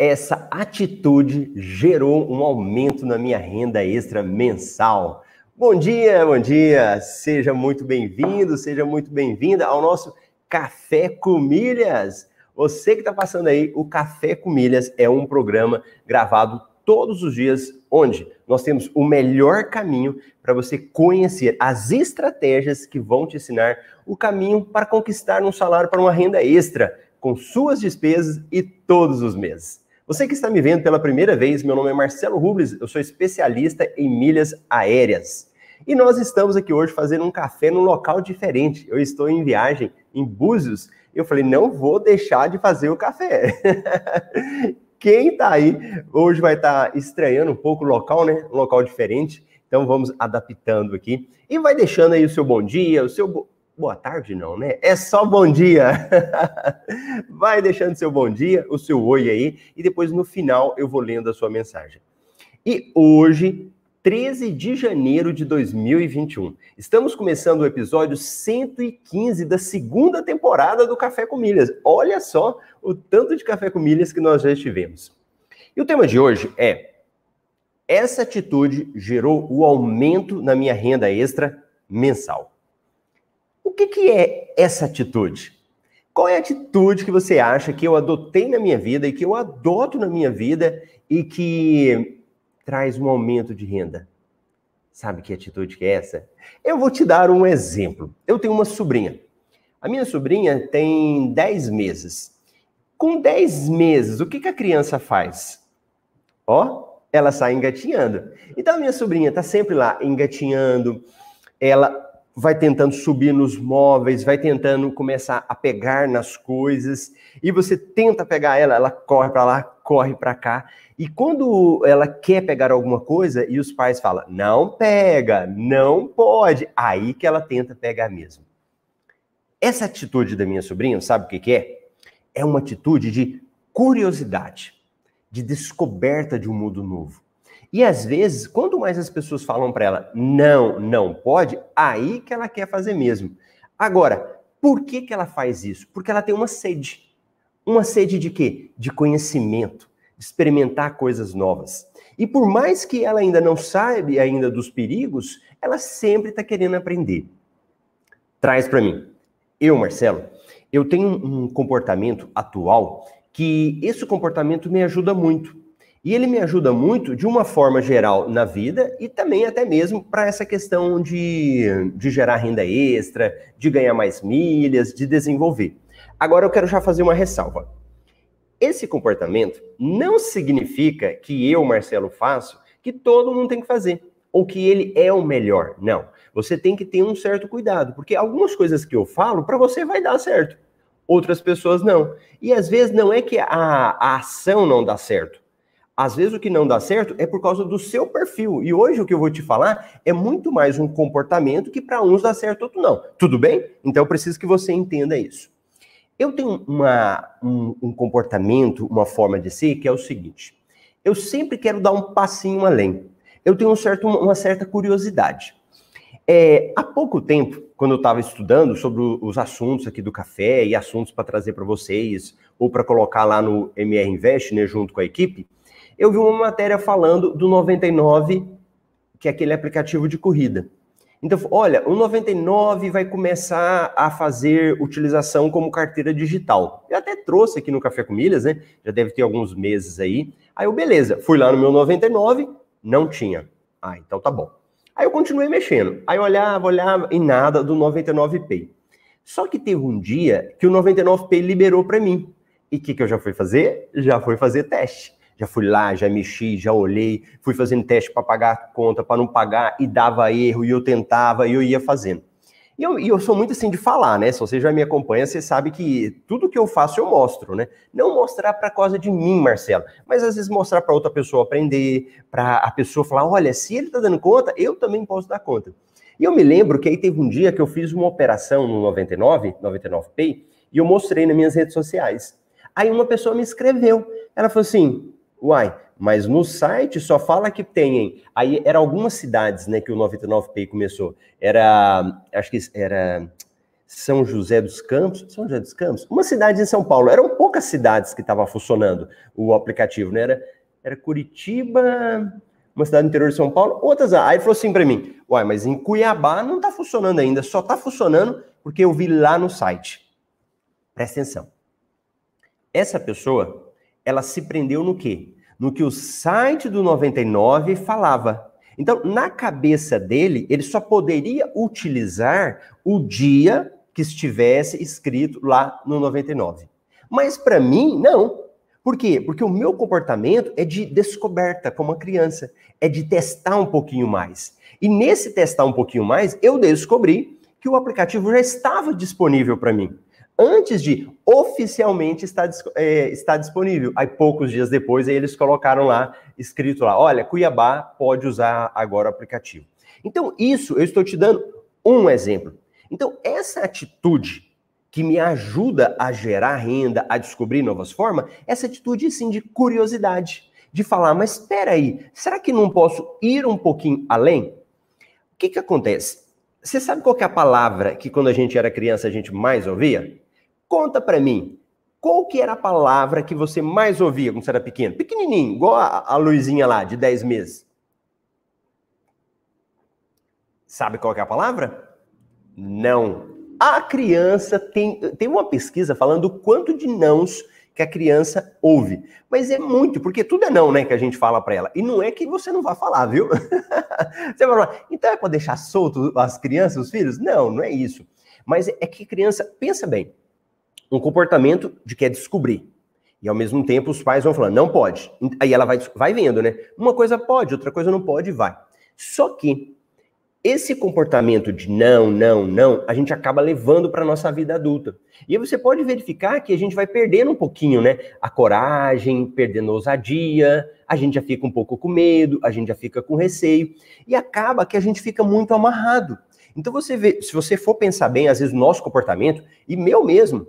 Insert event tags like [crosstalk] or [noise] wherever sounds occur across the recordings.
essa atitude gerou um aumento na minha renda extra mensal. Bom dia, bom dia! Seja muito bem-vindo, seja muito bem-vinda ao nosso Café com Milhas. Você que está passando aí, o Café com Milhas é um programa gravado todos os dias, onde nós temos o melhor caminho para você conhecer as estratégias que vão te ensinar o caminho para conquistar um salário para uma renda extra, com suas despesas e todos os meses. Você que está me vendo pela primeira vez, meu nome é Marcelo Rubles, eu sou especialista em milhas aéreas. E nós estamos aqui hoje fazendo um café num local diferente. Eu estou em viagem em Búzios. Eu falei, não vou deixar de fazer o café. [laughs] Quem está aí hoje vai estar tá estranhando um pouco o local, né? Um local diferente. Então vamos adaptando aqui. E vai deixando aí o seu bom dia, o seu boa tarde, não, né? É só bom dia. [laughs] vai deixando seu bom dia, o seu oi aí, e depois no final eu vou lendo a sua mensagem. E hoje 13 de janeiro de 2021. Estamos começando o episódio 115 da segunda temporada do Café com Milhas. Olha só o tanto de Café com Milhas que nós já estivemos. E o tema de hoje é: essa atitude gerou o aumento na minha renda extra mensal. O que, que é essa atitude? Qual é a atitude que você acha que eu adotei na minha vida e que eu adoto na minha vida e que traz um aumento de renda. Sabe que atitude que é essa? Eu vou te dar um exemplo. Eu tenho uma sobrinha. A minha sobrinha tem 10 meses. Com 10 meses, o que, que a criança faz? Ó, ela sai engatinhando. Então a minha sobrinha está sempre lá engatinhando, ela vai tentando subir nos móveis, vai tentando começar a pegar nas coisas, e você tenta pegar ela, ela corre para lá, corre para cá. E quando ela quer pegar alguma coisa e os pais falam, não pega, não pode, aí que ela tenta pegar mesmo. Essa atitude da minha sobrinha, sabe o que, que é? É uma atitude de curiosidade, de descoberta de um mundo novo. E às vezes, quanto mais as pessoas falam para ela, não, não pode, aí que ela quer fazer mesmo. Agora, por que, que ela faz isso? Porque ela tem uma sede. Uma sede de quê? De conhecimento, de experimentar coisas novas. E por mais que ela ainda não saiba ainda dos perigos, ela sempre está querendo aprender. Traz para mim. Eu, Marcelo, eu tenho um comportamento atual que esse comportamento me ajuda muito. E ele me ajuda muito de uma forma geral na vida e também até mesmo para essa questão de, de gerar renda extra, de ganhar mais milhas, de desenvolver. Agora eu quero já fazer uma ressalva. Esse comportamento não significa que eu, Marcelo, faço que todo mundo tem que fazer, ou que ele é o melhor. Não. Você tem que ter um certo cuidado, porque algumas coisas que eu falo, para você vai dar certo, outras pessoas não. E às vezes não é que a, a ação não dá certo. Às vezes o que não dá certo é por causa do seu perfil. E hoje o que eu vou te falar é muito mais um comportamento que para uns dá certo, outro não. Tudo bem? Então eu preciso que você entenda isso. Eu tenho uma, um, um comportamento, uma forma de ser que é o seguinte: eu sempre quero dar um passinho além. Eu tenho um certo, uma certa curiosidade. É, há pouco tempo, quando eu estava estudando sobre os assuntos aqui do café e assuntos para trazer para vocês, ou para colocar lá no MR Invest, né, junto com a equipe, eu vi uma matéria falando do 99, que é aquele aplicativo de corrida. Então, olha, o 99 vai começar a fazer utilização como carteira digital. Eu até trouxe aqui no Café com Milhas, né? Já deve ter alguns meses aí. Aí eu, beleza, fui lá no meu 99, não tinha. Ah, então tá bom. Aí eu continuei mexendo. Aí eu olhava, olhava e nada do 99Pay. Só que teve um dia que o 99Pay liberou para mim. E o que, que eu já fui fazer? Já fui fazer teste já fui lá, já mexi, já olhei, fui fazendo teste para pagar conta, para não pagar, e dava erro, e eu tentava, e eu ia fazendo. E eu, e eu, sou muito assim de falar, né? Se você já me acompanha, você sabe que tudo que eu faço eu mostro, né? Não mostrar para causa de mim, Marcelo, mas às vezes mostrar para outra pessoa aprender, para a pessoa falar: olha, se ele está dando conta, eu também posso dar conta. E eu me lembro que aí teve um dia que eu fiz uma operação no 99, 99Pay, e eu mostrei nas minhas redes sociais. Aí uma pessoa me escreveu. Ela falou assim: Uai, mas no site só fala que tem. Aí eram algumas cidades, né, que o 99Pay começou. Era, acho que era São José dos Campos, São José dos Campos, uma cidade em São Paulo. Eram poucas cidades que estava funcionando o aplicativo, né? Era, era Curitiba, uma cidade do interior de São Paulo, outras. Aí falou assim para mim: Uai, mas em Cuiabá não está funcionando ainda, só está funcionando porque eu vi lá no site. Presta atenção. Essa pessoa, ela se prendeu no quê? No que o site do 99 falava. Então, na cabeça dele, ele só poderia utilizar o dia que estivesse escrito lá no 99. Mas para mim, não. Por quê? Porque o meu comportamento é de descoberta como uma criança, é de testar um pouquinho mais. E nesse testar um pouquinho mais, eu descobri que o aplicativo já estava disponível para mim. Antes de oficialmente estar, é, estar disponível. Aí, poucos dias depois, aí eles colocaram lá, escrito lá: olha, Cuiabá pode usar agora o aplicativo. Então, isso eu estou te dando um exemplo. Então, essa atitude que me ajuda a gerar renda, a descobrir novas formas, essa atitude sim de curiosidade, de falar, mas espera aí, será que não posso ir um pouquinho além? O que que acontece? Você sabe qual é a palavra que quando a gente era criança a gente mais ouvia? Conta para mim. Qual que era a palavra que você mais ouvia quando você era pequeno? Pequenininho, igual a, a Luizinha lá, de 10 meses. Sabe qual é a palavra? Não. A criança tem, tem uma pesquisa falando o quanto de nãos que a criança ouve. Mas é muito, porque tudo é não, né, que a gente fala para ela. E não é que você não vai falar, viu? [laughs] você vai falar, então é para deixar solto as crianças, os filhos? Não, não é isso. Mas é que criança, pensa bem, um comportamento de quer descobrir. E ao mesmo tempo os pais vão falando, não pode. Aí ela vai, vai vendo, né? Uma coisa pode, outra coisa não pode, vai. Só que esse comportamento de não, não, não, a gente acaba levando para a nossa vida adulta. E aí você pode verificar que a gente vai perdendo um pouquinho, né? A coragem, perdendo a ousadia, a gente já fica um pouco com medo, a gente já fica com receio, e acaba que a gente fica muito amarrado. Então você vê, se você for pensar bem, às vezes, o nosso comportamento, e meu mesmo,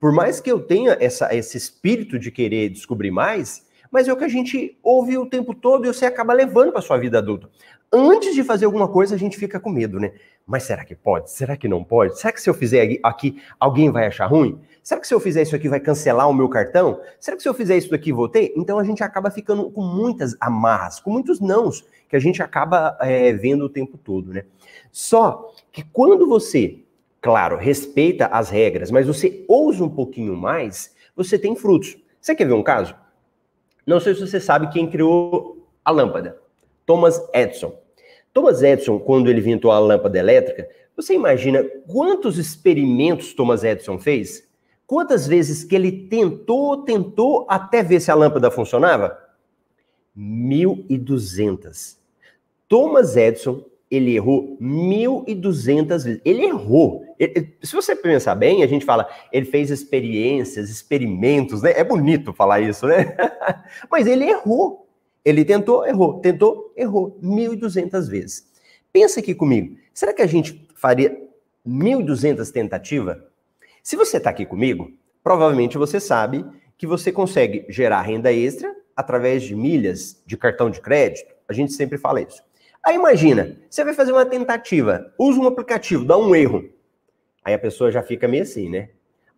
por mais que eu tenha essa, esse espírito de querer descobrir mais, mas é o que a gente ouve o tempo todo e você acaba levando para sua vida adulta antes de fazer alguma coisa, a gente fica com medo, né? Mas será que pode? Será que não pode? Será que se eu fizer aqui, alguém vai achar ruim? Será que se eu fizer isso aqui vai cancelar o meu cartão? Será que se eu fizer isso daqui vou ter? Então a gente acaba ficando com muitas amarras, com muitos nãos, que a gente acaba é, vendo o tempo todo, né? Só que quando você, claro, respeita as regras, mas você ousa um pouquinho mais, você tem frutos. Você quer ver um caso? Não sei se você sabe quem criou a lâmpada. Thomas Edison. Thomas Edison, quando ele inventou a lâmpada elétrica, você imagina quantos experimentos Thomas Edison fez? Quantas vezes que ele tentou, tentou até ver se a lâmpada funcionava? 1.200. Thomas Edison, ele errou 1.200 vezes. Ele errou. Se você pensar bem, a gente fala, ele fez experiências, experimentos, né? É bonito falar isso, né? [laughs] Mas ele errou. Ele tentou, errou, tentou, errou 1.200 vezes. Pensa aqui comigo, será que a gente faria 1.200 tentativas? Se você está aqui comigo, provavelmente você sabe que você consegue gerar renda extra através de milhas de cartão de crédito. A gente sempre fala isso. Aí imagina, você vai fazer uma tentativa, usa um aplicativo, dá um erro. Aí a pessoa já fica meio assim, né?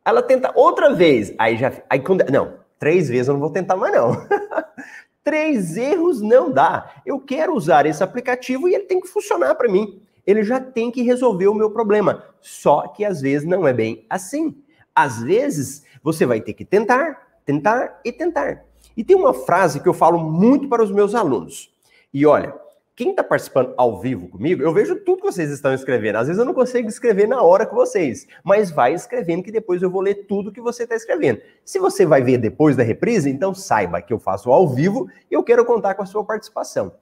Ela tenta outra vez, aí já. Aí quando, não, três vezes eu não vou tentar mais, não. [laughs] Três erros não dá. Eu quero usar esse aplicativo e ele tem que funcionar para mim. Ele já tem que resolver o meu problema. Só que às vezes não é bem assim. Às vezes você vai ter que tentar, tentar e tentar. E tem uma frase que eu falo muito para os meus alunos. E olha, quem está participando ao vivo comigo, eu vejo tudo que vocês estão escrevendo. Às vezes eu não consigo escrever na hora com vocês, mas vai escrevendo que depois eu vou ler tudo que você está escrevendo. Se você vai ver depois da reprise, então saiba que eu faço ao vivo e eu quero contar com a sua participação.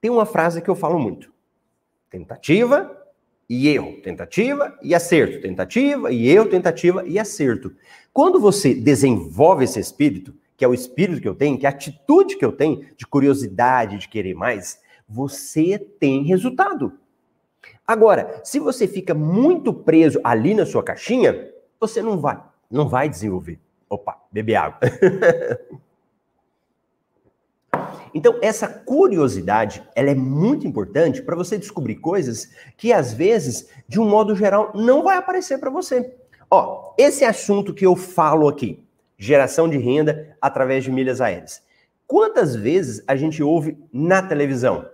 Tem uma frase que eu falo muito: tentativa e erro, tentativa e acerto, tentativa e erro, tentativa e acerto. Quando você desenvolve esse espírito, que é o espírito que eu tenho, que é a atitude que eu tenho de curiosidade, de querer mais, você tem resultado. Agora, se você fica muito preso ali na sua caixinha, você não vai, não vai desenvolver. Opa, beber água. [laughs] então, essa curiosidade, ela é muito importante para você descobrir coisas que às vezes, de um modo geral, não vai aparecer para você. Ó, esse assunto que eu falo aqui, Geração de renda através de milhas aéreas. Quantas vezes a gente ouve na televisão?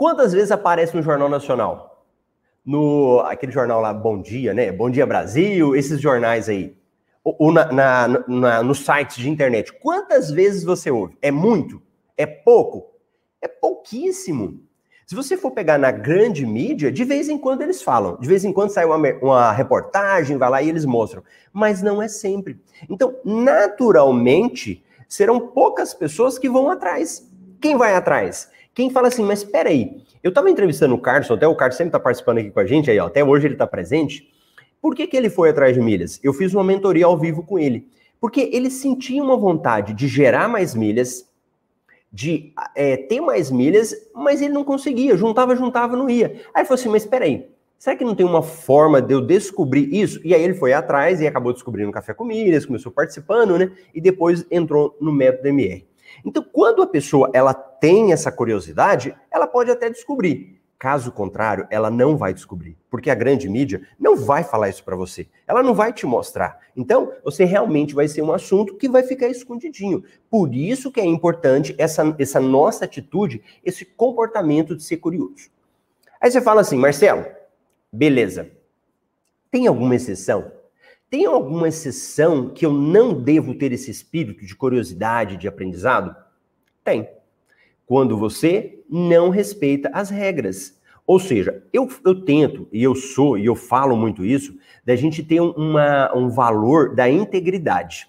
Quantas vezes aparece no Jornal Nacional? No aquele jornal lá, Bom Dia, né? Bom Dia Brasil, esses jornais aí. Ou, na, na, na, nos sites de internet. Quantas vezes você ouve? É muito? É pouco? É pouquíssimo. Se você for pegar na grande mídia, de vez em quando eles falam, de vez em quando sai uma, uma reportagem, vai lá e eles mostram, mas não é sempre. Então, naturalmente, serão poucas pessoas que vão atrás. Quem vai atrás? Quem fala assim, mas espera aí, eu estava entrevistando o Carson, até o Carson sempre está participando aqui com a gente, aí, ó, até hoje ele está presente. Por que, que ele foi atrás de milhas? Eu fiz uma mentoria ao vivo com ele. Porque ele sentia uma vontade de gerar mais milhas, de é, ter mais milhas, mas ele não conseguia. Juntava, juntava, não ia. Aí ele falou assim: mas espera aí, será que não tem uma forma de eu descobrir isso? E aí ele foi atrás e acabou descobrindo Café com Milhas, começou participando, né? E depois entrou no método MR. Então, quando a pessoa ela tem essa curiosidade, ela pode até descobrir. Caso contrário, ela não vai descobrir, porque a grande mídia não vai falar isso para você. Ela não vai te mostrar. Então, você realmente vai ser um assunto que vai ficar escondidinho. Por isso que é importante essa, essa nossa atitude, esse comportamento de ser curioso. Aí você fala assim, Marcelo, beleza. Tem alguma exceção? Tem alguma exceção que eu não devo ter esse espírito de curiosidade, de aprendizado? Tem quando você não respeita as regras. Ou seja, eu, eu tento, e eu sou, e eu falo muito isso, da gente ter uma, um valor da integridade.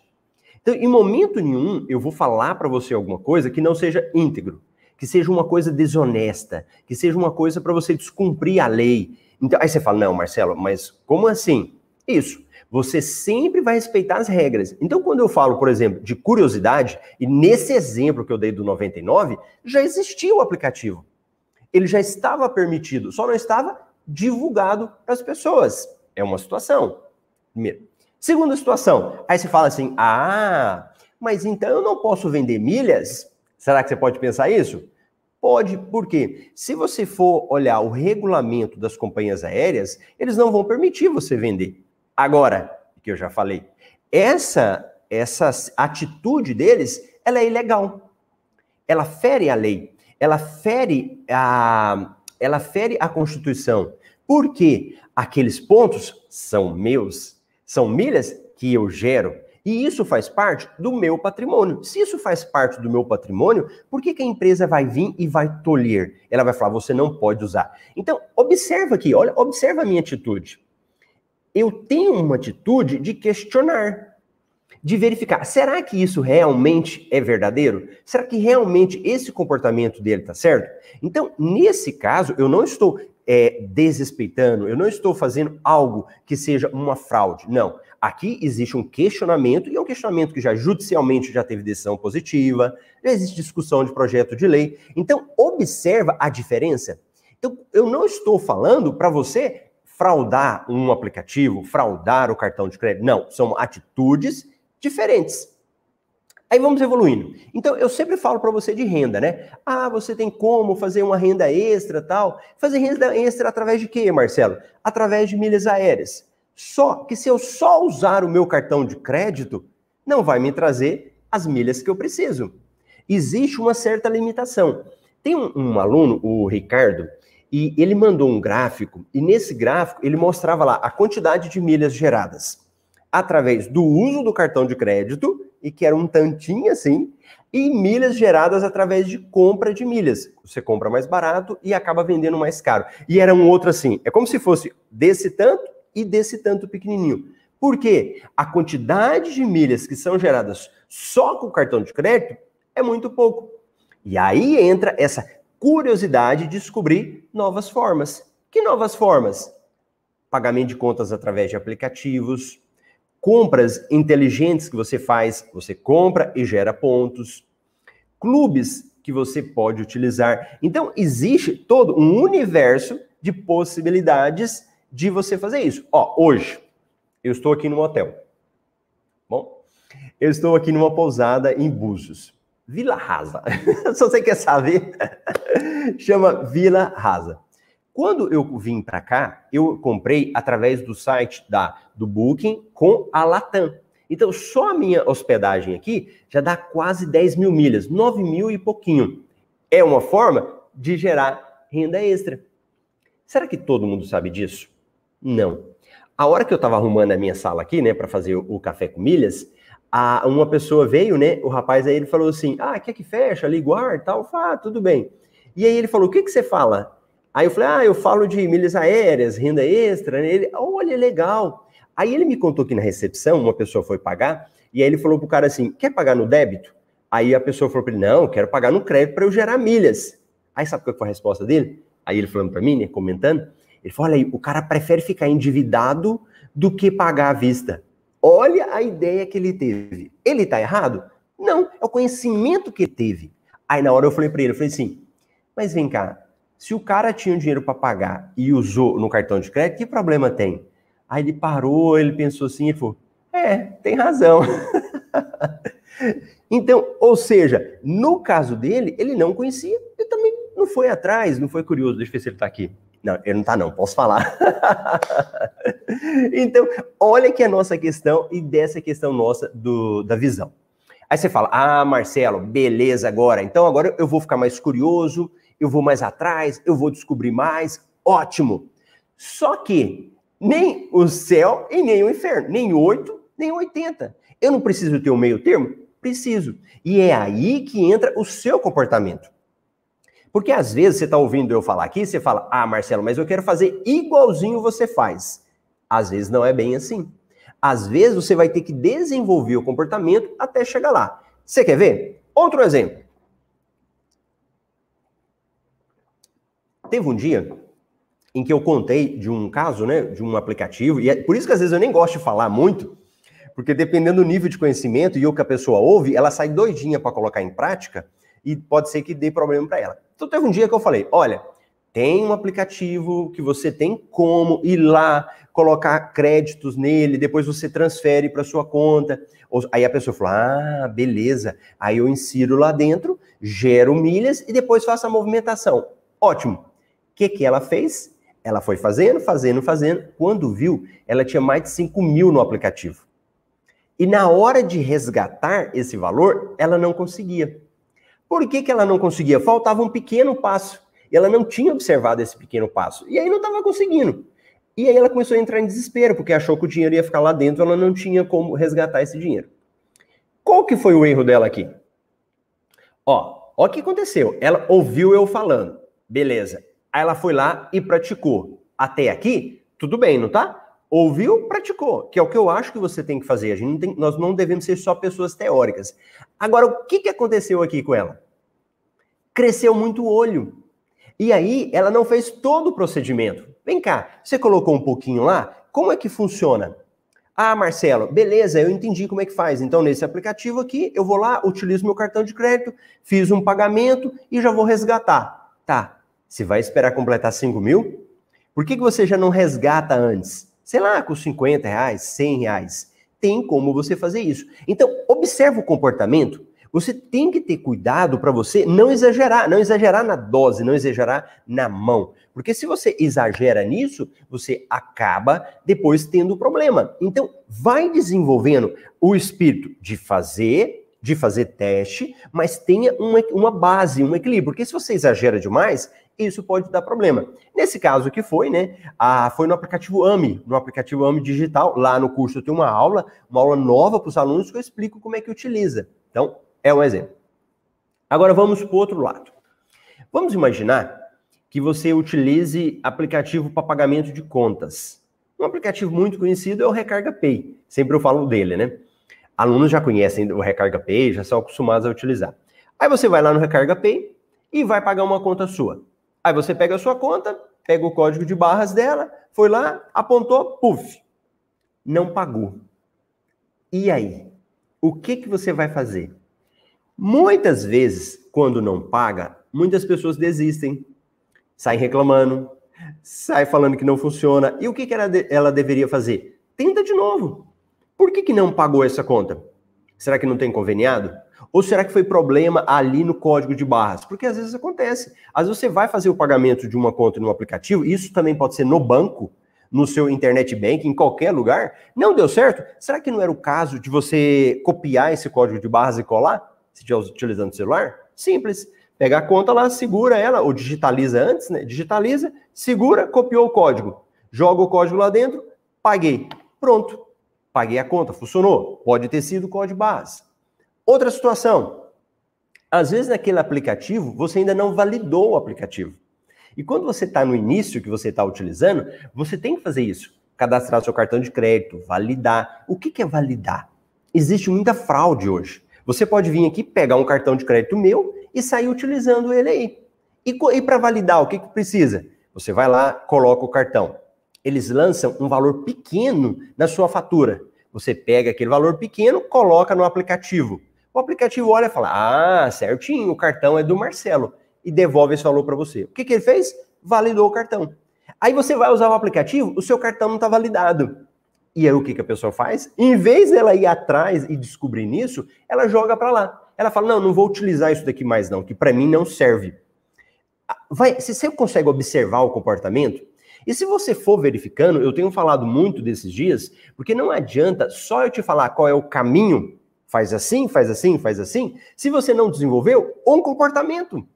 Então, em momento nenhum, eu vou falar para você alguma coisa que não seja íntegro, que seja uma coisa desonesta, que seja uma coisa para você descumprir a lei. Então, aí você fala, não, Marcelo, mas como assim? Isso. Você sempre vai respeitar as regras. Então, quando eu falo, por exemplo, de curiosidade, e nesse exemplo que eu dei do 99, já existia o aplicativo. Ele já estava permitido, só não estava divulgado para as pessoas. É uma situação. Primeiro. Segunda situação, aí você fala assim: ah, mas então eu não posso vender milhas? Será que você pode pensar isso? Pode, por quê? Se você for olhar o regulamento das companhias aéreas, eles não vão permitir você vender. Agora, que eu já falei, essa essa atitude deles, ela é ilegal. Ela fere a lei, ela fere a ela fere a Constituição. Porque aqueles pontos são meus, são milhas que eu gero. E isso faz parte do meu patrimônio. Se isso faz parte do meu patrimônio, por que, que a empresa vai vir e vai tolher? Ela vai falar, você não pode usar. Então, observa aqui, olha, observa a minha atitude eu tenho uma atitude de questionar, de verificar. Será que isso realmente é verdadeiro? Será que realmente esse comportamento dele está certo? Então, nesse caso, eu não estou é, desrespeitando, eu não estou fazendo algo que seja uma fraude. Não. Aqui existe um questionamento, e é um questionamento que já judicialmente já teve decisão positiva, já existe discussão de projeto de lei. Então, observa a diferença. Então, eu não estou falando para você fraudar um aplicativo, fraudar o cartão de crédito. Não, são atitudes diferentes. Aí vamos evoluindo. Então, eu sempre falo para você de renda, né? Ah, você tem como fazer uma renda extra tal. Fazer renda extra através de quê, Marcelo? Através de milhas aéreas. Só que se eu só usar o meu cartão de crédito, não vai me trazer as milhas que eu preciso. Existe uma certa limitação. Tem um, um aluno, o Ricardo, e ele mandou um gráfico, e nesse gráfico ele mostrava lá a quantidade de milhas geradas através do uso do cartão de crédito, e que era um tantinho assim, e milhas geradas através de compra de milhas. Você compra mais barato e acaba vendendo mais caro. E era um outro assim, é como se fosse desse tanto e desse tanto pequenininho. Por quê? A quantidade de milhas que são geradas só com o cartão de crédito é muito pouco. E aí entra essa curiosidade de descobrir novas formas. Que novas formas? Pagamento de contas através de aplicativos, compras inteligentes que você faz, você compra e gera pontos, clubes que você pode utilizar. Então, existe todo um universo de possibilidades de você fazer isso. Ó, hoje, eu estou aqui no hotel. Bom, eu estou aqui numa pousada em Búzios. Vila Rasa. Se você quer saber, chama Vila Rasa. Quando eu vim para cá, eu comprei através do site da do Booking com a Latam. Então, só a minha hospedagem aqui já dá quase 10 mil milhas, 9 mil e pouquinho. É uma forma de gerar renda extra. Será que todo mundo sabe disso? Não. A hora que eu estava arrumando a minha sala aqui, né, para fazer o, o, café com milhas, a, uma pessoa veio, né, o rapaz aí ele falou assim, ah, quer que fecha ali, guarda, tal, ah, tudo bem. E aí ele falou, o que que você fala? Aí eu falei, ah, eu falo de milhas aéreas, renda extra, né? Ele, olha, legal. Aí ele me contou que na recepção uma pessoa foi pagar e aí ele falou pro cara assim: quer pagar no débito? Aí a pessoa falou para ele: não, quero pagar no crédito para eu gerar milhas. Aí sabe qual foi a resposta dele? Aí ele falando para mim, né, comentando, ele falou: olha aí, o cara prefere ficar endividado do que pagar à vista. Olha a ideia que ele teve. Ele tá errado? Não, é o conhecimento que ele teve. Aí na hora eu falei para ele, eu falei assim: mas vem cá, se o cara tinha o dinheiro para pagar e usou no cartão de crédito, que problema tem? Aí ele parou, ele pensou assim e falou: É, tem razão. [laughs] então, ou seja, no caso dele, ele não conhecia, ele também não foi atrás, não foi curioso. Deixa eu ver se ele está aqui. Não, ele não está não, posso falar. [laughs] então, olha que a nossa questão e dessa questão nossa do, da visão. Aí você fala, ah, Marcelo, beleza agora. Então agora eu vou ficar mais curioso, eu vou mais atrás, eu vou descobrir mais. Ótimo. Só que nem o céu e nem o inferno, nem 8, nem 80. Eu não preciso ter um meio termo? Preciso. E é aí que entra o seu comportamento. Porque às vezes você está ouvindo eu falar aqui, você fala, ah, Marcelo, mas eu quero fazer igualzinho você faz. Às vezes não é bem assim. Às vezes você vai ter que desenvolver o comportamento até chegar lá. Você quer ver? Outro exemplo. Teve um dia em que eu contei de um caso, né, de um aplicativo, e é por isso que às vezes eu nem gosto de falar muito, porque dependendo do nível de conhecimento e o que a pessoa ouve, ela sai doidinha para colocar em prática e pode ser que dê problema para ela. Então teve um dia que eu falei, olha, tem um aplicativo que você tem como ir lá, colocar créditos nele, depois você transfere para sua conta. Aí a pessoa falou: "Ah, beleza". Aí eu insiro lá dentro, gero milhas e depois faço a movimentação. Ótimo. O que que ela fez? Ela foi fazendo, fazendo, fazendo. Quando viu, ela tinha mais de 5 mil no aplicativo. E na hora de resgatar esse valor, ela não conseguia. Por que, que ela não conseguia? Faltava um pequeno passo. E ela não tinha observado esse pequeno passo. E aí não estava conseguindo. E aí ela começou a entrar em desespero, porque achou que o dinheiro ia ficar lá dentro, ela não tinha como resgatar esse dinheiro. Qual que foi o erro dela aqui? Ó, ó o que aconteceu. Ela ouviu eu falando. Beleza. Aí ela foi lá e praticou. Até aqui, tudo bem, não tá? Ouviu, praticou, que é o que eu acho que você tem que fazer. A gente não tem, nós não devemos ser só pessoas teóricas. Agora, o que, que aconteceu aqui com ela? Cresceu muito o olho. E aí, ela não fez todo o procedimento. Vem cá, você colocou um pouquinho lá? Como é que funciona? Ah, Marcelo, beleza, eu entendi como é que faz. Então, nesse aplicativo aqui, eu vou lá, utilizo meu cartão de crédito, fiz um pagamento e já vou resgatar. Tá, você vai esperar completar 5 mil? Por que, que você já não resgata antes? Sei lá, com 50 reais, 100 reais. Tem como você fazer isso. Então, observa o comportamento. Você tem que ter cuidado para você não exagerar, não exagerar na dose, não exagerar na mão. Porque se você exagera nisso, você acaba depois tendo problema. Então, vai desenvolvendo o espírito de fazer, de fazer teste, mas tenha uma, uma base, um equilíbrio. Porque se você exagera demais, isso pode dar problema. Nesse caso que foi, né? A, foi no aplicativo AMI, no aplicativo AMI Digital. Lá no curso eu tenho uma aula, uma aula nova para os alunos que eu explico como é que utiliza. Então, é um exemplo. Agora vamos para o outro lado. Vamos imaginar que você utilize aplicativo para pagamento de contas. Um aplicativo muito conhecido é o Recarga Pay. Sempre eu falo dele, né? Alunos já conhecem o Recarga Pay, já são acostumados a utilizar. Aí você vai lá no Recarga Pay e vai pagar uma conta sua. Aí você pega a sua conta, pega o código de barras dela, foi lá, apontou, puf, não pagou. E aí? O que, que você vai fazer? Muitas vezes, quando não paga, muitas pessoas desistem, saem reclamando, saem falando que não funciona. E o que, que ela, ela deveria fazer? Tenta de novo. Por que, que não pagou essa conta? Será que não tem conveniado? Ou será que foi problema ali no código de barras? Porque às vezes acontece. Às vezes você vai fazer o pagamento de uma conta no aplicativo, isso também pode ser no banco. no seu internet bank, em qualquer lugar, não deu certo? Será que não era o caso de você copiar esse código de barras e colar, se estiver utilizando o celular? Simples. Pega a conta lá, segura ela, ou digitaliza antes, né? Digitaliza, segura, copiou o código. Joga o código lá dentro, paguei. Pronto. Paguei a conta, funcionou. Pode ter sido código base. Outra situação. Às vezes naquele aplicativo, você ainda não validou o aplicativo. E quando você está no início que você está utilizando, você tem que fazer isso. Cadastrar seu cartão de crédito, validar. O que, que é validar? Existe muita fraude hoje. Você pode vir aqui, pegar um cartão de crédito meu e sair utilizando ele aí. E, e para validar, o que, que precisa? Você vai lá, coloca o cartão. Eles lançam um valor pequeno na sua fatura. Você pega aquele valor pequeno, coloca no aplicativo. O aplicativo olha e fala: Ah, certinho, o cartão é do Marcelo. E devolve esse valor para você. O que, que ele fez? Validou o cartão. Aí você vai usar o aplicativo, o seu cartão não está validado. E aí o que, que a pessoa faz? Em vez dela ir atrás e descobrir nisso, ela joga para lá. Ela fala: não, não vou utilizar isso daqui mais, não, que para mim não serve. Ah, vai, se você consegue observar o comportamento, e se você for verificando, eu tenho falado muito desses dias, porque não adianta só eu te falar qual é o caminho, faz assim, faz assim, faz assim, se você não desenvolveu um comportamento.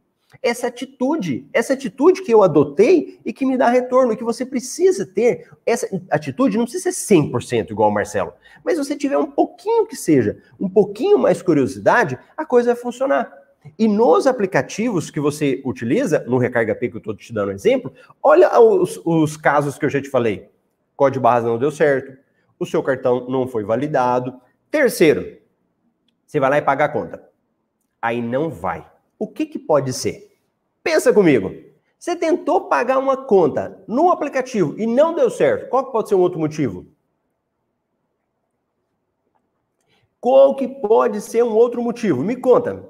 Essa atitude, essa atitude que eu adotei e que me dá retorno, que você precisa ter. Essa atitude não precisa ser 100% igual ao Marcelo, mas você tiver um pouquinho que seja, um pouquinho mais curiosidade, a coisa vai funcionar. E nos aplicativos que você utiliza, no Recarga P que eu estou te dando um exemplo, olha os, os casos que eu já te falei. Código barras não deu certo, o seu cartão não foi validado. Terceiro, você vai lá e paga a conta. Aí não vai. O que, que pode ser? Pensa comigo. Você tentou pagar uma conta no aplicativo e não deu certo. Qual pode ser um outro motivo? Qual que pode ser um outro motivo? Me conta.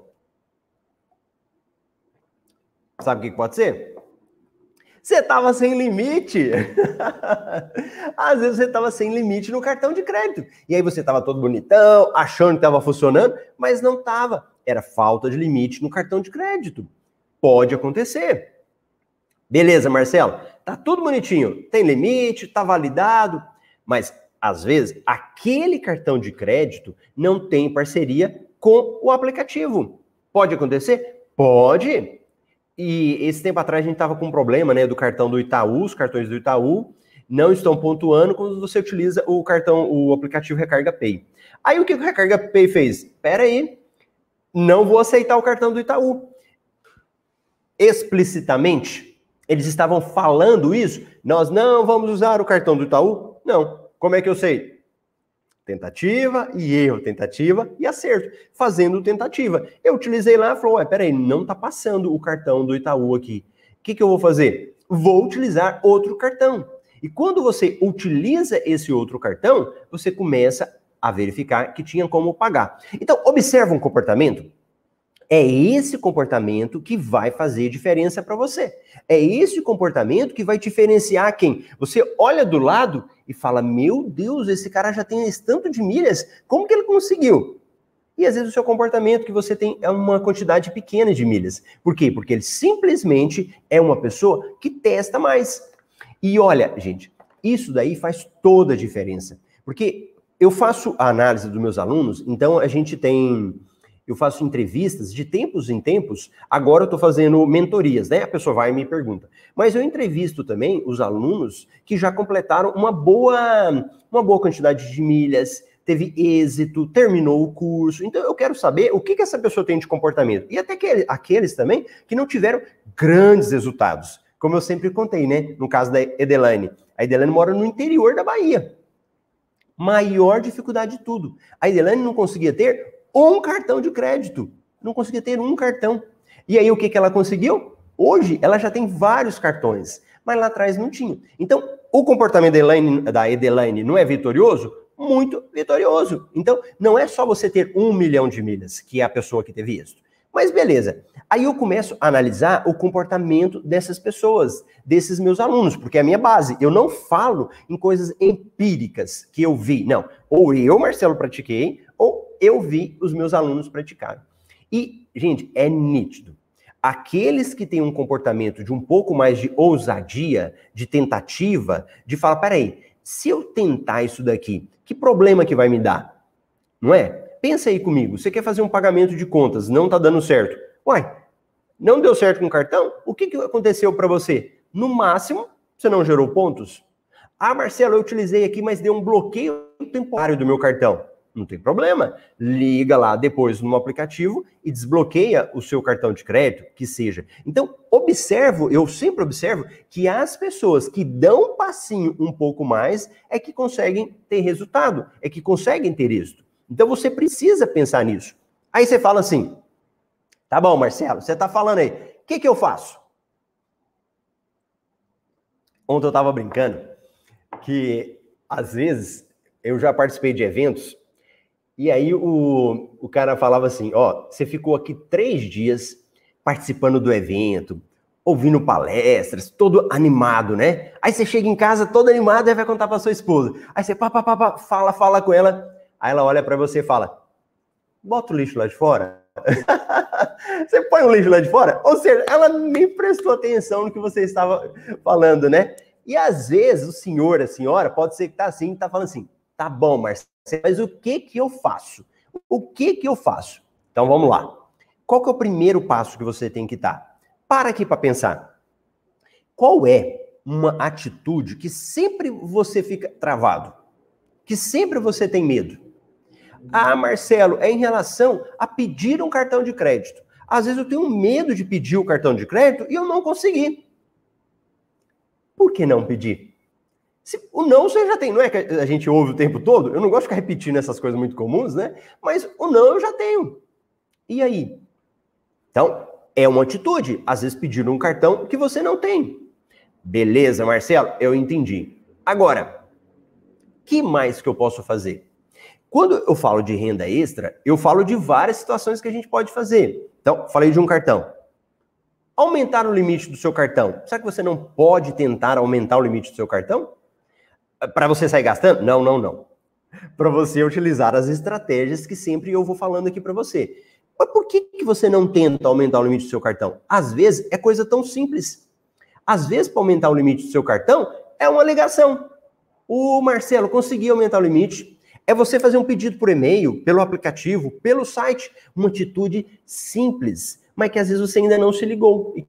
Sabe o que pode ser? Você estava sem limite. [laughs] Às vezes você estava sem limite no cartão de crédito. E aí você estava todo bonitão, achando que estava funcionando, mas não estava. Era falta de limite no cartão de crédito. Pode acontecer. Beleza, Marcelo? Tá tudo bonitinho. Tem limite, tá validado, mas às vezes aquele cartão de crédito não tem parceria com o aplicativo. Pode acontecer? Pode. E esse tempo atrás a gente estava com um problema, né, do cartão do Itaú, os cartões do Itaú não estão pontuando quando você utiliza o cartão, o aplicativo Recarga Pay. Aí o que o Recarga Pay fez? Espera aí, não vou aceitar o cartão do Itaú. Explicitamente, eles estavam falando isso? Nós não vamos usar o cartão do Itaú? Não. Como é que eu sei? Tentativa e erro, tentativa e acerto, fazendo tentativa. Eu utilizei lá e falou: ué, peraí, não tá passando o cartão do Itaú aqui. O que, que eu vou fazer? Vou utilizar outro cartão. E quando você utiliza esse outro cartão, você começa a verificar que tinha como pagar. Então, observa um comportamento é esse comportamento que vai fazer diferença para você. É esse comportamento que vai diferenciar quem? Você olha do lado e fala: Meu Deus, esse cara já tem esse tanto de milhas, como que ele conseguiu? E às vezes o seu comportamento que você tem é uma quantidade pequena de milhas. Por quê? Porque ele simplesmente é uma pessoa que testa mais. E olha, gente, isso daí faz toda a diferença. Porque eu faço a análise dos meus alunos, então a gente tem eu faço entrevistas de tempos em tempos. Agora eu estou fazendo mentorias, né? A pessoa vai e me pergunta. Mas eu entrevisto também os alunos que já completaram uma boa, uma boa quantidade de milhas, teve êxito, terminou o curso. Então eu quero saber o que, que essa pessoa tem de comportamento. E até aqueles, aqueles também que não tiveram grandes resultados. Como eu sempre contei, né? No caso da Edelane. A Edelane mora no interior da Bahia. Maior dificuldade de tudo. A Edelane não conseguia ter um cartão de crédito. Não conseguia ter um cartão. E aí o que, que ela conseguiu? Hoje ela já tem vários cartões, mas lá atrás não tinha. Então, o comportamento da, Elaine, da Edelaine não é vitorioso? Muito vitorioso. Então, não é só você ter um milhão de milhas, que é a pessoa que teve isso. Mas beleza. Aí eu começo a analisar o comportamento dessas pessoas, desses meus alunos, porque é a minha base. Eu não falo em coisas empíricas que eu vi. Não. Ou eu, Marcelo, pratiquei, ou eu vi os meus alunos praticarem. E, gente, é nítido. aqueles que têm um comportamento de um pouco mais de ousadia, de tentativa, de falar, peraí, se eu tentar isso daqui, que problema que vai me dar? Não é? Pensa aí comigo, você quer fazer um pagamento de contas, não tá dando certo. Uai, não deu certo com o cartão? O que, que aconteceu para você? No máximo, você não gerou pontos. Ah, Marcelo, eu utilizei aqui, mas deu um bloqueio temporário do meu cartão. Não tem problema. Liga lá depois no aplicativo e desbloqueia o seu cartão de crédito, que seja. Então, observo, eu sempre observo que as pessoas que dão um passinho um pouco mais é que conseguem ter resultado, é que conseguem ter êxito. Então, você precisa pensar nisso. Aí você fala assim: tá bom, Marcelo, você tá falando aí, o que, que eu faço? Ontem eu tava brincando que, às vezes, eu já participei de eventos e aí o, o cara falava assim: ó, você ficou aqui três dias participando do evento, ouvindo palestras, todo animado, né? Aí você chega em casa todo animado e vai contar para sua esposa. Aí você pá, pá, pá, pá, fala, fala com ela. Aí ela olha para você e fala: bota o lixo lá de fora. [laughs] você põe o lixo lá de fora? Ou seja, ela nem prestou atenção no que você estava falando, né? E às vezes o senhor, a senhora, pode ser que tá assim, tá falando assim: tá bom, Marcelo mas o que que eu faço? O que que eu faço? Então vamos lá. Qual que é o primeiro passo que você tem que dar? Para aqui para pensar. Qual é uma atitude que sempre você fica travado? Que sempre você tem medo? Ah, Marcelo, é em relação a pedir um cartão de crédito. Às vezes eu tenho medo de pedir o cartão de crédito e eu não consegui. Por que não pedir? Se, o não você já tem, não é que a gente ouve o tempo todo? Eu não gosto de ficar repetindo essas coisas muito comuns, né? Mas o não eu já tenho. E aí? Então, é uma atitude. Às vezes pediram um cartão que você não tem. Beleza, Marcelo, eu entendi. Agora, que mais que eu posso fazer? Quando eu falo de renda extra, eu falo de várias situações que a gente pode fazer. Então, falei de um cartão. Aumentar o limite do seu cartão. Será que você não pode tentar aumentar o limite do seu cartão? Para você sair gastando? Não, não, não. Para você utilizar as estratégias que sempre eu vou falando aqui para você. Mas por que, que você não tenta aumentar o limite do seu cartão? Às vezes é coisa tão simples. Às vezes, para aumentar o limite do seu cartão, é uma ligação. O Marcelo conseguiu aumentar o limite. É você fazer um pedido por e-mail, pelo aplicativo, pelo site. Uma atitude simples, mas que às vezes você ainda não se ligou. E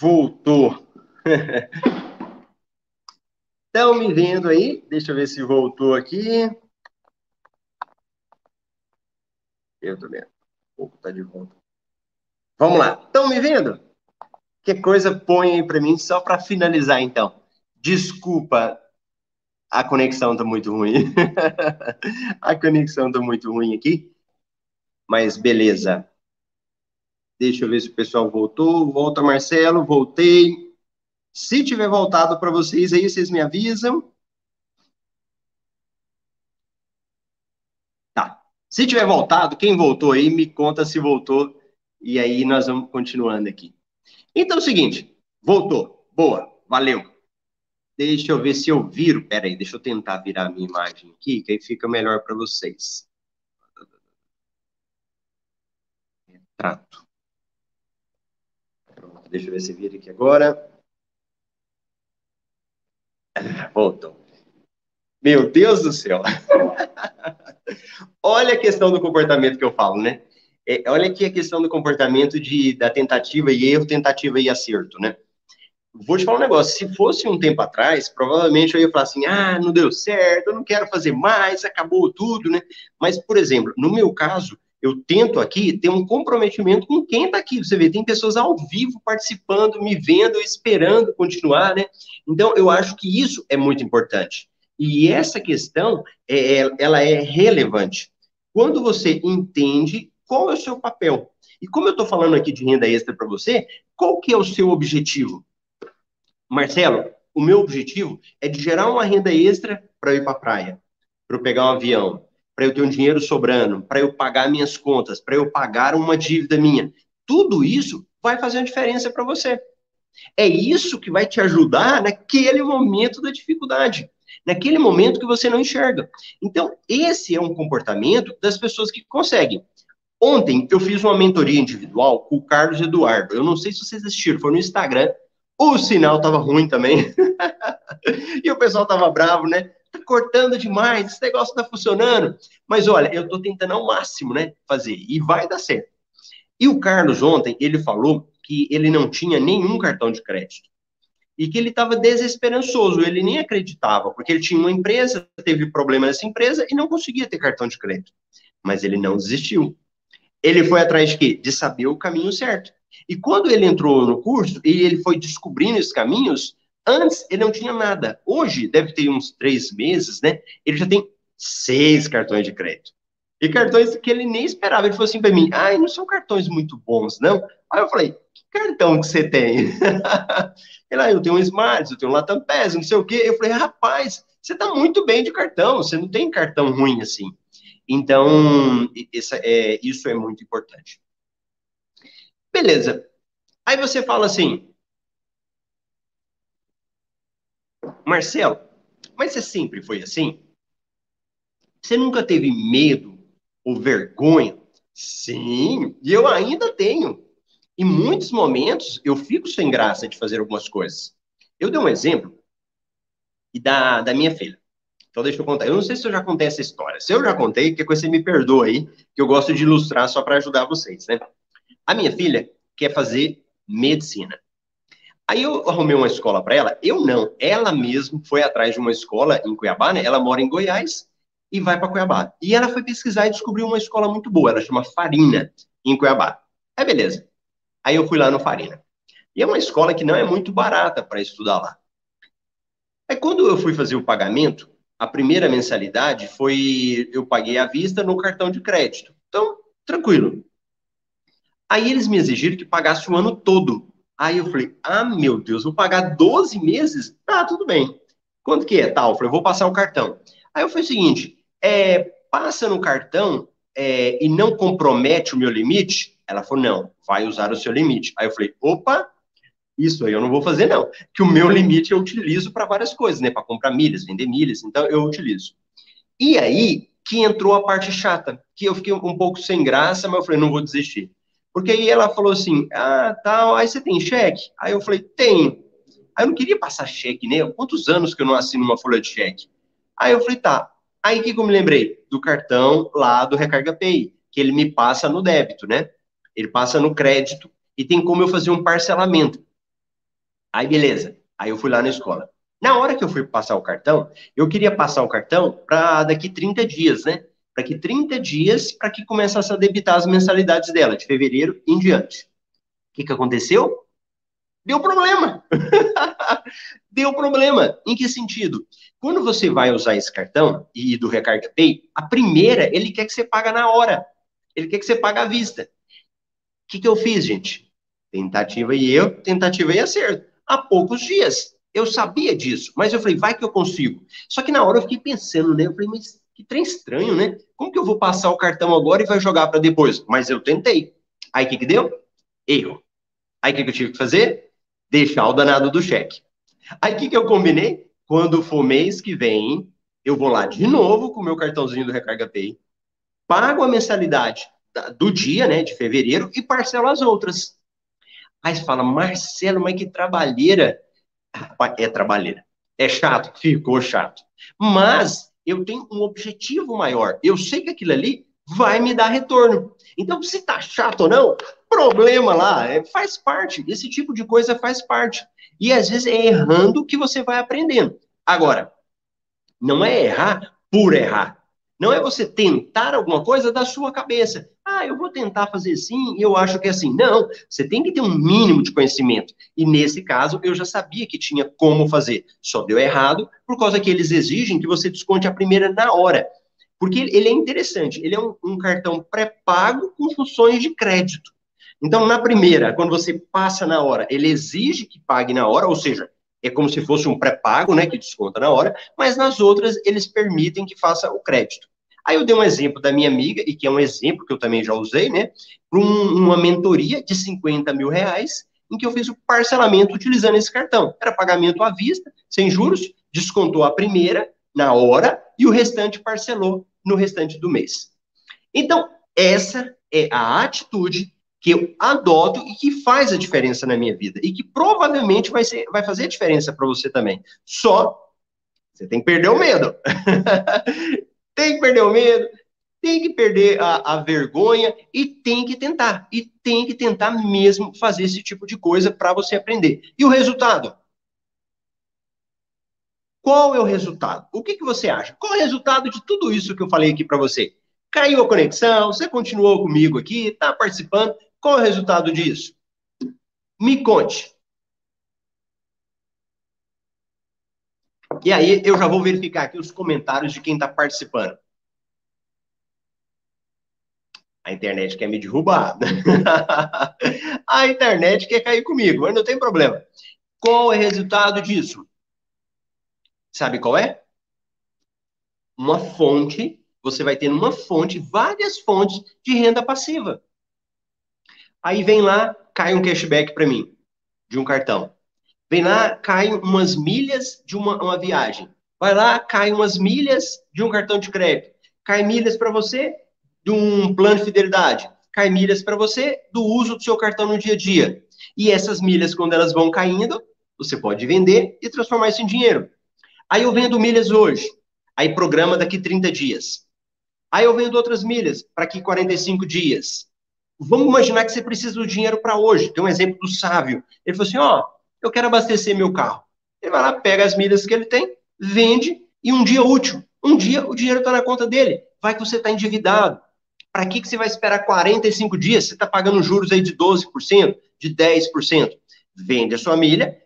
voltou. Estão me vendo aí? Deixa eu ver se voltou aqui. Eu tô vendo. O tá de volta. Vamos lá. Estão me vendo? Que coisa põe aí para mim só para finalizar então. Desculpa, a conexão tá muito ruim. [laughs] a conexão tá muito ruim aqui. Mas beleza. Deixa eu ver se o pessoal voltou. Volta, Marcelo. Voltei. Se tiver voltado para vocês aí, vocês me avisam. Tá. Se tiver voltado, quem voltou aí, me conta se voltou. E aí nós vamos continuando aqui. Então é o seguinte. Voltou. Boa. Valeu. Deixa eu ver se eu viro. Pera aí, deixa eu tentar virar a minha imagem aqui, que aí fica melhor para vocês. Trato. Deixa eu ver se vira aqui agora. Voltou. Meu Deus do céu. [laughs] olha a questão do comportamento que eu falo, né? É, olha aqui a questão do comportamento de, da tentativa e erro, tentativa e acerto, né? Vou te falar um negócio, se fosse um tempo atrás, provavelmente eu ia falar assim, ah, não deu certo, eu não quero fazer mais, acabou tudo, né? Mas, por exemplo, no meu caso, eu tento aqui ter um comprometimento com quem está aqui. Você vê, tem pessoas ao vivo participando, me vendo, esperando continuar, né? Então, eu acho que isso é muito importante. E essa questão, é, é, ela é relevante. Quando você entende qual é o seu papel. E como eu estou falando aqui de renda extra para você, qual que é o seu objetivo? Marcelo, o meu objetivo é de gerar uma renda extra para ir para a praia, para eu pegar um avião, para eu ter um dinheiro sobrando, para eu pagar minhas contas, para eu pagar uma dívida minha. Tudo isso vai fazer uma diferença para você. É isso que vai te ajudar naquele momento da dificuldade, naquele momento que você não enxerga. Então, esse é um comportamento das pessoas que conseguem. Ontem eu fiz uma mentoria individual com o Carlos Eduardo. Eu não sei se vocês assistiram, foi no Instagram. O sinal estava ruim também. [laughs] e o pessoal estava bravo, né? Cortando demais, esse negócio tá funcionando. Mas olha, eu tô tentando ao máximo, né, fazer, e vai dar certo. E o Carlos ontem, ele falou que ele não tinha nenhum cartão de crédito. E que ele estava desesperançoso, ele nem acreditava, porque ele tinha uma empresa, teve problema nessa empresa e não conseguia ter cartão de crédito. Mas ele não desistiu. Ele foi atrás de quê? De saber o caminho certo. E quando ele entrou no curso e ele foi descobrindo esses caminhos, Antes, ele não tinha nada. Hoje, deve ter uns três meses, né? Ele já tem seis cartões de crédito. E cartões que ele nem esperava. Ele falou assim para mim: ai, não são cartões muito bons, não. Aí eu falei: que cartão que você tem? [laughs] ele, ah, eu tenho um Smart, eu tenho um Latam Pass, não sei o quê. Eu falei: rapaz, você tá muito bem de cartão, você não tem cartão ruim assim. Então, essa, é, isso é muito importante. Beleza. Aí você fala assim: Marcelo, mas você sempre foi assim? Você nunca teve medo ou vergonha? Sim, e eu ainda tenho. Em muitos momentos eu fico sem graça de fazer algumas coisas. Eu dei um exemplo da, da minha filha. Então deixa eu contar. Eu não sei se eu já contei essa história. Se eu já contei, que você me perdoa aí, que eu gosto de ilustrar só para ajudar vocês, né? A minha filha quer fazer medicina. Aí eu arrumei uma escola para ela. Eu não. Ela mesmo foi atrás de uma escola em Cuiabá, né? Ela mora em Goiás e vai para Cuiabá. E ela foi pesquisar e descobriu uma escola muito boa. Ela chama Farina, em Cuiabá. Aí beleza. Aí eu fui lá no Farina. E é uma escola que não é muito barata para estudar lá. Aí quando eu fui fazer o pagamento, a primeira mensalidade foi eu paguei à vista no cartão de crédito. Então, tranquilo. Aí eles me exigiram que pagasse o ano todo Aí eu falei, ah, meu Deus, vou pagar 12 meses? Tá, tudo bem. Quanto que é? Tal, eu falei, vou passar o cartão. Aí eu falei o seguinte, é, passa no cartão é, e não compromete o meu limite? Ela falou, não, vai usar o seu limite. Aí eu falei, opa, isso aí eu não vou fazer não, que o meu limite eu utilizo para várias coisas, né, para comprar milhas, vender milhas, então eu utilizo. E aí que entrou a parte chata, que eu fiquei um pouco sem graça, mas eu falei, não vou desistir. Porque aí ela falou assim, ah, tal, aí você tem cheque? Aí eu falei, tenho. Aí eu não queria passar cheque, né? Quantos anos que eu não assino uma folha de cheque? Aí eu falei, tá. Aí o que, que eu me lembrei? Do cartão lá do Recarga Pay, que ele me passa no débito, né? Ele passa no crédito e tem como eu fazer um parcelamento. Aí, beleza. Aí eu fui lá na escola. Na hora que eu fui passar o cartão, eu queria passar o cartão para daqui 30 dias, né? Que 30 dias para que começasse a debitar as mensalidades dela, de fevereiro em diante. O que, que aconteceu? Deu problema. [laughs] Deu problema. Em que sentido? Quando você vai usar esse cartão e do Recarga Pay, a primeira, ele quer que você paga na hora. Ele quer que você pague à vista. O que, que eu fiz, gente? Tentativa e erro, tentativa e acerto. Há poucos dias. Eu sabia disso, mas eu falei, vai que eu consigo. Só que na hora eu fiquei pensando, né? Eu falei, mas que trem estranho, né? Como que eu vou passar o cartão agora e vai jogar para depois? Mas eu tentei. Aí o que, que deu? Erro. Aí o que, que eu tive que fazer? deixar o danado do cheque. Aí o que, que eu combinei? Quando for mês que vem, eu vou lá de novo com o meu cartãozinho do Recarga Pay, pago a mensalidade do dia, né, de fevereiro, e parcelo as outras. Aí você fala, Marcelo, mas que trabalheira. É trabalheira. É chato? Ficou chato. Mas eu tenho um objetivo maior. Eu sei que aquilo ali vai me dar retorno. Então, se tá chato ou não, problema lá, é, faz parte, esse tipo de coisa faz parte. E às vezes é errando que você vai aprendendo. Agora, não é errar por errar. Não é você tentar alguma coisa da sua cabeça. Ah, eu vou tentar fazer e eu acho que é assim. Não, você tem que ter um mínimo de conhecimento. E nesse caso, eu já sabia que tinha como fazer. Só deu errado por causa que eles exigem que você desconte a primeira na hora. Porque ele é interessante. Ele é um, um cartão pré-pago com funções de crédito. Então, na primeira, quando você passa na hora, ele exige que pague na hora, ou seja, é como se fosse um pré-pago, né, que desconta na hora, mas nas outras eles permitem que faça o crédito. Aí eu dei um exemplo da minha amiga, e que é um exemplo que eu também já usei, né, para um, uma mentoria de 50 mil reais, em que eu fiz o parcelamento utilizando esse cartão. Era pagamento à vista, sem juros, descontou a primeira na hora e o restante parcelou no restante do mês. Então, essa é a atitude que eu adoto e que faz a diferença na minha vida e que provavelmente vai, ser, vai fazer diferença para você também. Só você tem que perder o medo. [laughs] tem que perder o medo, tem que perder a, a, vergonha e tem que tentar. E tem que tentar mesmo fazer esse tipo de coisa para você aprender. E o resultado? Qual é o resultado? O que, que você acha? Qual é o resultado de tudo isso que eu falei aqui para você? Caiu a conexão, você continuou comigo aqui, está participando. Qual é o resultado disso? Me conte. E aí eu já vou verificar aqui os comentários de quem está participando. A internet quer me derrubar. [laughs] a internet quer cair comigo, mas não tem problema. Qual é o resultado disso? Sabe qual é? Uma fonte, você vai ter numa fonte várias fontes de renda passiva. Aí vem lá, cai um cashback para mim, de um cartão. Vem lá, cai umas milhas de uma, uma viagem. Vai lá, cai umas milhas de um cartão de crédito. Cai milhas para você de um plano de fidelidade. Cai milhas para você do uso do seu cartão no dia a dia. E essas milhas, quando elas vão caindo, você pode vender e transformar isso em dinheiro. Aí eu vendo milhas hoje. Aí programa daqui 30 dias. Aí eu vendo outras milhas para aqui 45 dias. Vamos imaginar que você precisa do dinheiro para hoje. Tem um exemplo do sábio. Ele falou assim: ó, eu quero abastecer meu carro. Ele vai lá, pega as milhas que ele tem, vende e um dia útil. Um dia o dinheiro está na conta dele. Vai que você está endividado. Para que, que você vai esperar 45 dias? Você está pagando juros aí de 12%, de 10%. Vende a sua milha,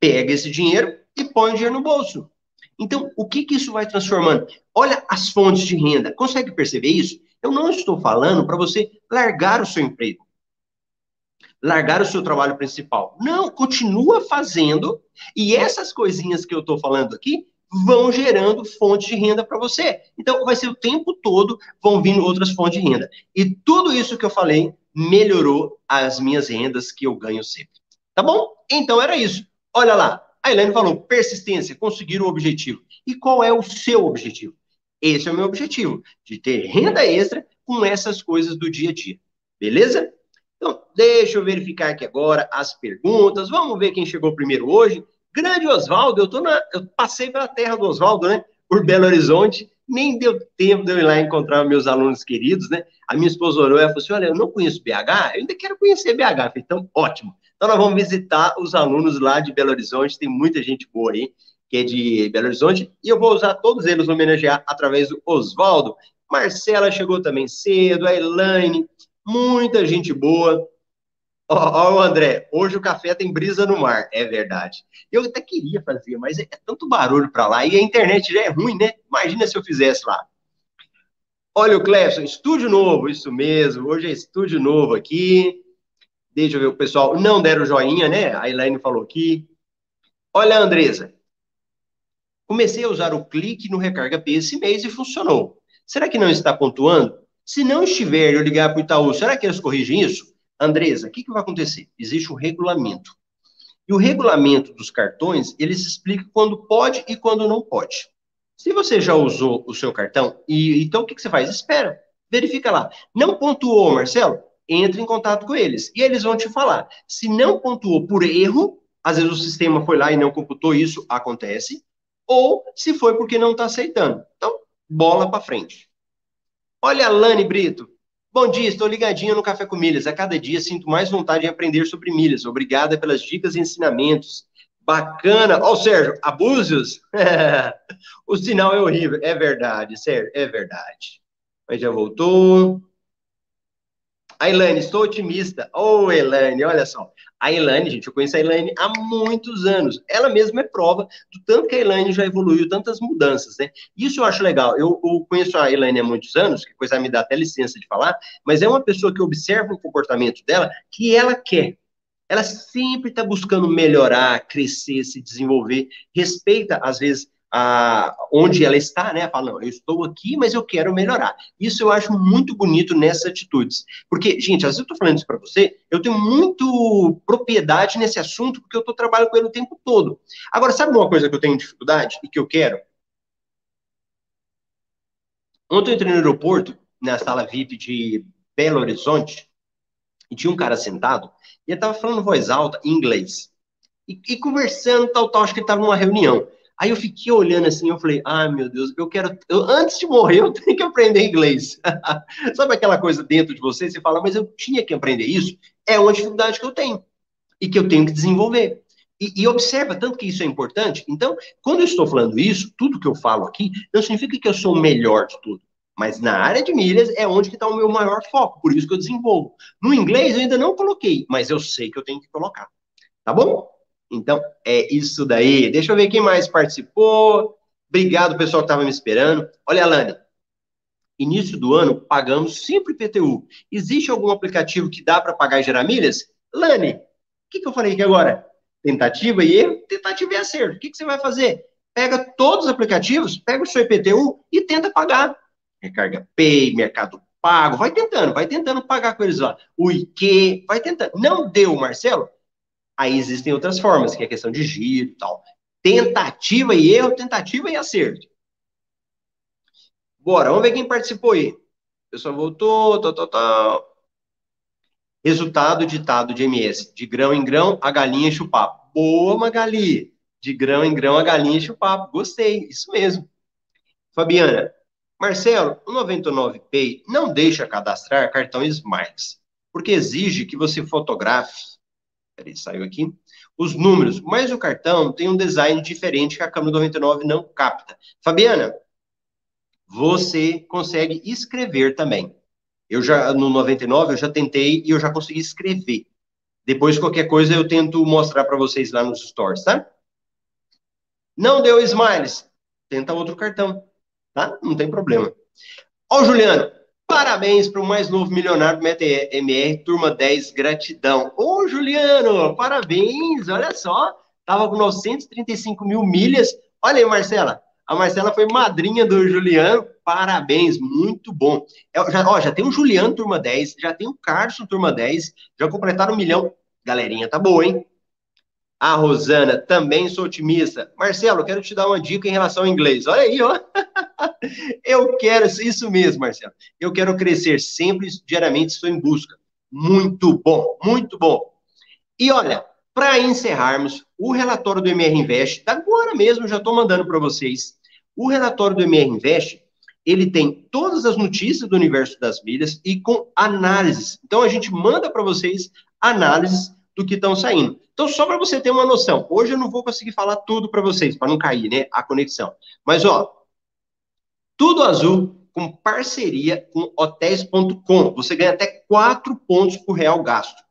pega esse dinheiro e põe o dinheiro no bolso. Então, o que, que isso vai transformando? Olha as fontes de renda. Consegue perceber isso? Eu não estou falando para você largar o seu emprego, largar o seu trabalho principal. Não, continua fazendo e essas coisinhas que eu estou falando aqui vão gerando fontes de renda para você. Então, vai ser o tempo todo vão vindo outras fontes de renda. E tudo isso que eu falei melhorou as minhas rendas que eu ganho sempre. Tá bom? Então era isso. Olha lá, a Elaine falou persistência, conseguir o objetivo. E qual é o seu objetivo? Esse é o meu objetivo, de ter renda extra com essas coisas do dia a dia. Beleza? Então, deixa eu verificar aqui agora as perguntas. Vamos ver quem chegou primeiro hoje. Grande Oswaldo, eu, na, eu passei pela terra do Oswaldo, né? Por Belo Horizonte. Nem deu tempo de eu ir lá encontrar meus alunos queridos, né? A minha esposa orou e falou assim: Olha, eu não conheço BH, eu ainda quero conhecer BH. falei, então, ótimo. Então, nós vamos visitar os alunos lá de Belo Horizonte, tem muita gente boa aí, que é de Belo Horizonte, e eu vou usar todos eles homenagear através do Oswaldo. Marcela chegou também cedo, a Elaine, muita gente boa. Ó, ó, André, hoje o café tem brisa no mar, é verdade. Eu até queria fazer, mas é, é tanto barulho para lá e a internet já é ruim, né? Imagina se eu fizesse lá. Olha o Clefson, estúdio novo, isso mesmo. Hoje é estúdio novo aqui. Deixa eu ver o pessoal. Não deram joinha, né? A Elaine falou aqui. Olha, Andresa. Comecei a usar o clique no Recarga P esse mês e funcionou. Será que não está pontuando? Se não estiver, eu ligar para o Itaú, será que eles corrigem isso? Andresa, o que, que vai acontecer? Existe um regulamento. E o regulamento dos cartões, eles explicam quando pode e quando não pode. Se você já usou o seu cartão, e então o que, que você faz? Espera, verifica lá. Não pontuou, Marcelo? Entre em contato com eles. E eles vão te falar. Se não pontuou por erro, às vezes o sistema foi lá e não computou, isso acontece. Ou se foi porque não está aceitando. Então, bola para frente. Olha a Lani Brito. Bom dia, estou ligadinho no Café com Milhas. A cada dia sinto mais vontade de aprender sobre milhas. Obrigada pelas dicas e ensinamentos. Bacana. Ó, oh, Sérgio, abusos? [laughs] o sinal é horrível. É verdade, Sérgio, é verdade. Mas já voltou. A Elaine, estou otimista. Ô, oh, olha só. A Elaine, gente, eu conheço a Elaine há muitos anos. Ela mesma é prova do tanto que a Elaine já evoluiu, tantas mudanças, né? Isso eu acho legal. Eu, eu conheço a Elaine há muitos anos, que coisa me dá até licença de falar, mas é uma pessoa que observa o comportamento dela que ela quer. Ela sempre está buscando melhorar, crescer, se desenvolver, respeita, às vezes, onde ela está, né? Fala, não, eu estou aqui, mas eu quero melhorar. Isso eu acho muito bonito nessas atitudes. Porque, gente, às vezes eu estou falando isso para você, eu tenho muito propriedade nesse assunto, porque eu estou trabalhando com ele o tempo todo. Agora, sabe uma coisa que eu tenho dificuldade e que eu quero? Ontem eu entrei no aeroporto, na sala VIP de Belo Horizonte, e tinha um cara sentado, e ele estava falando voz alta, em inglês. E, e conversando, tal, tal, acho que ele estava numa reunião. Aí eu fiquei olhando assim, eu falei, ah, meu Deus, eu quero, eu, antes de morrer, eu [laughs] tenho que aprender inglês. [laughs] Sabe aquela coisa dentro de você, você fala, mas eu tinha que aprender isso? É uma dificuldade que eu tenho e que eu tenho que desenvolver. E, e, observa tanto que isso é importante. Então, quando eu estou falando isso, tudo que eu falo aqui, não significa que eu sou o melhor de tudo. Mas na área de milhas é onde está o meu maior foco, por isso que eu desenvolvo. No inglês eu ainda não coloquei, mas eu sei que eu tenho que colocar. Tá bom? Então, é isso daí. Deixa eu ver quem mais participou. Obrigado, pessoal que estava me esperando. Olha, Alane, início do ano, pagamos sempre PTU. Existe algum aplicativo que dá para pagar e gerar milhas? Lani, o que, que eu falei aqui agora? Tentativa e erro? Tentativa e acerto. O que, que você vai fazer? Pega todos os aplicativos, pega o seu IPTU e tenta pagar. Recarga Pay, Mercado Pago, vai tentando, vai tentando pagar com eles lá. O IQ, vai tentando. Não deu, Marcelo? Aí existem outras formas, que é a questão de giro e tal. Tentativa e erro, tentativa e acerto. Bora, vamos ver quem participou aí. O pessoal voltou, tal, tal, tal. Resultado ditado de MS. De grão em grão, a galinha enche o papo. Boa, Magali. De grão em grão, a galinha enche o papo. Gostei, isso mesmo. Fabiana, Marcelo, o 99Pay não deixa cadastrar cartão Smiles, porque exige que você fotografe Peraí, saiu aqui. Os números, mas o cartão tem um design diferente que a câmera do 99 não capta. Fabiana, você consegue escrever também. Eu já, no 99, eu já tentei e eu já consegui escrever. Depois, qualquer coisa, eu tento mostrar para vocês lá nos stories, tá? Não deu smiles? Tenta outro cartão, tá? Não tem problema. Ó, Juliano, Parabéns para o mais novo milionário do MR, turma 10, gratidão. Ô, Juliano, parabéns, olha só, tava com 935 mil milhas. Olha aí, Marcela, a Marcela foi madrinha do Juliano, parabéns, muito bom. É, já, ó, já tem o Juliano, turma 10, já tem o Carson, turma 10, já completaram um milhão. Galerinha, tá boa, hein? A Rosana, também sou otimista. Marcelo, quero te dar uma dica em relação ao inglês. Olha aí, ó. [laughs] Eu quero, isso mesmo, Marcelo. Eu quero crescer sempre, diariamente, estou em busca. Muito bom, muito bom. E olha, para encerrarmos, o relatório do MR Invest, agora mesmo já estou mandando para vocês. O relatório do MR Invest, ele tem todas as notícias do universo das milhas e com análises. Então a gente manda para vocês análises do que estão saindo. Então, só para você ter uma noção, hoje eu não vou conseguir falar tudo para vocês, para não cair, né, a conexão. Mas, ó, tudo azul com parceria com hotéis.com. Você ganha até 4 pontos por real gasto.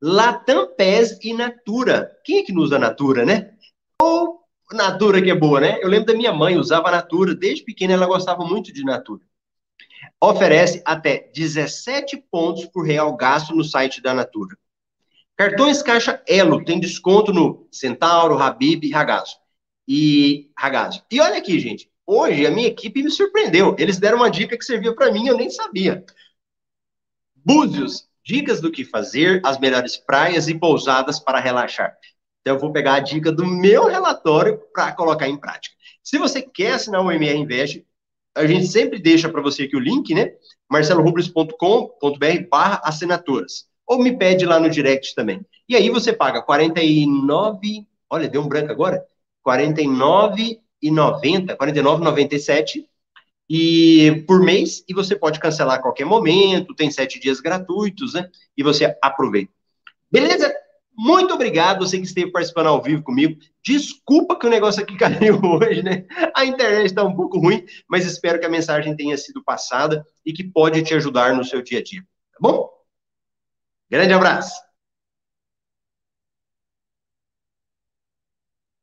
Latam PES e Natura. Quem é que não usa Natura, né? Ou Natura que é boa, né? Eu lembro da minha mãe, usava Natura. Desde pequena ela gostava muito de Natura. Oferece até 17 pontos por real gasto no site da Natura. Cartões Caixa Elo tem desconto no Centauro, Habib e Ragazzo. E Ragazzo. E olha aqui, gente. Hoje a minha equipe me surpreendeu. Eles deram uma dica que servia para mim, eu nem sabia. Búzios, dicas do que fazer, as melhores praias e pousadas para relaxar. Então eu vou pegar a dica do meu relatório para colocar em prática. Se você quer assinar o MR Invest, a gente sempre deixa para você aqui o link, né? marcelorubles.com.br barra assinaturas. Ou me pede lá no direct também. E aí você paga 49, olha, deu um branco agora, 49 49,90, 49,97 e por mês e você pode cancelar a qualquer momento, tem sete dias gratuitos, né? E você aproveita. Beleza? Muito obrigado, você que esteve participando ao vivo comigo. Desculpa que o negócio aqui [laughs] caiu hoje, né? A internet está um pouco ruim, mas espero que a mensagem tenha sido passada e que pode te ajudar no seu dia a dia. Tá bom? Grande abraço!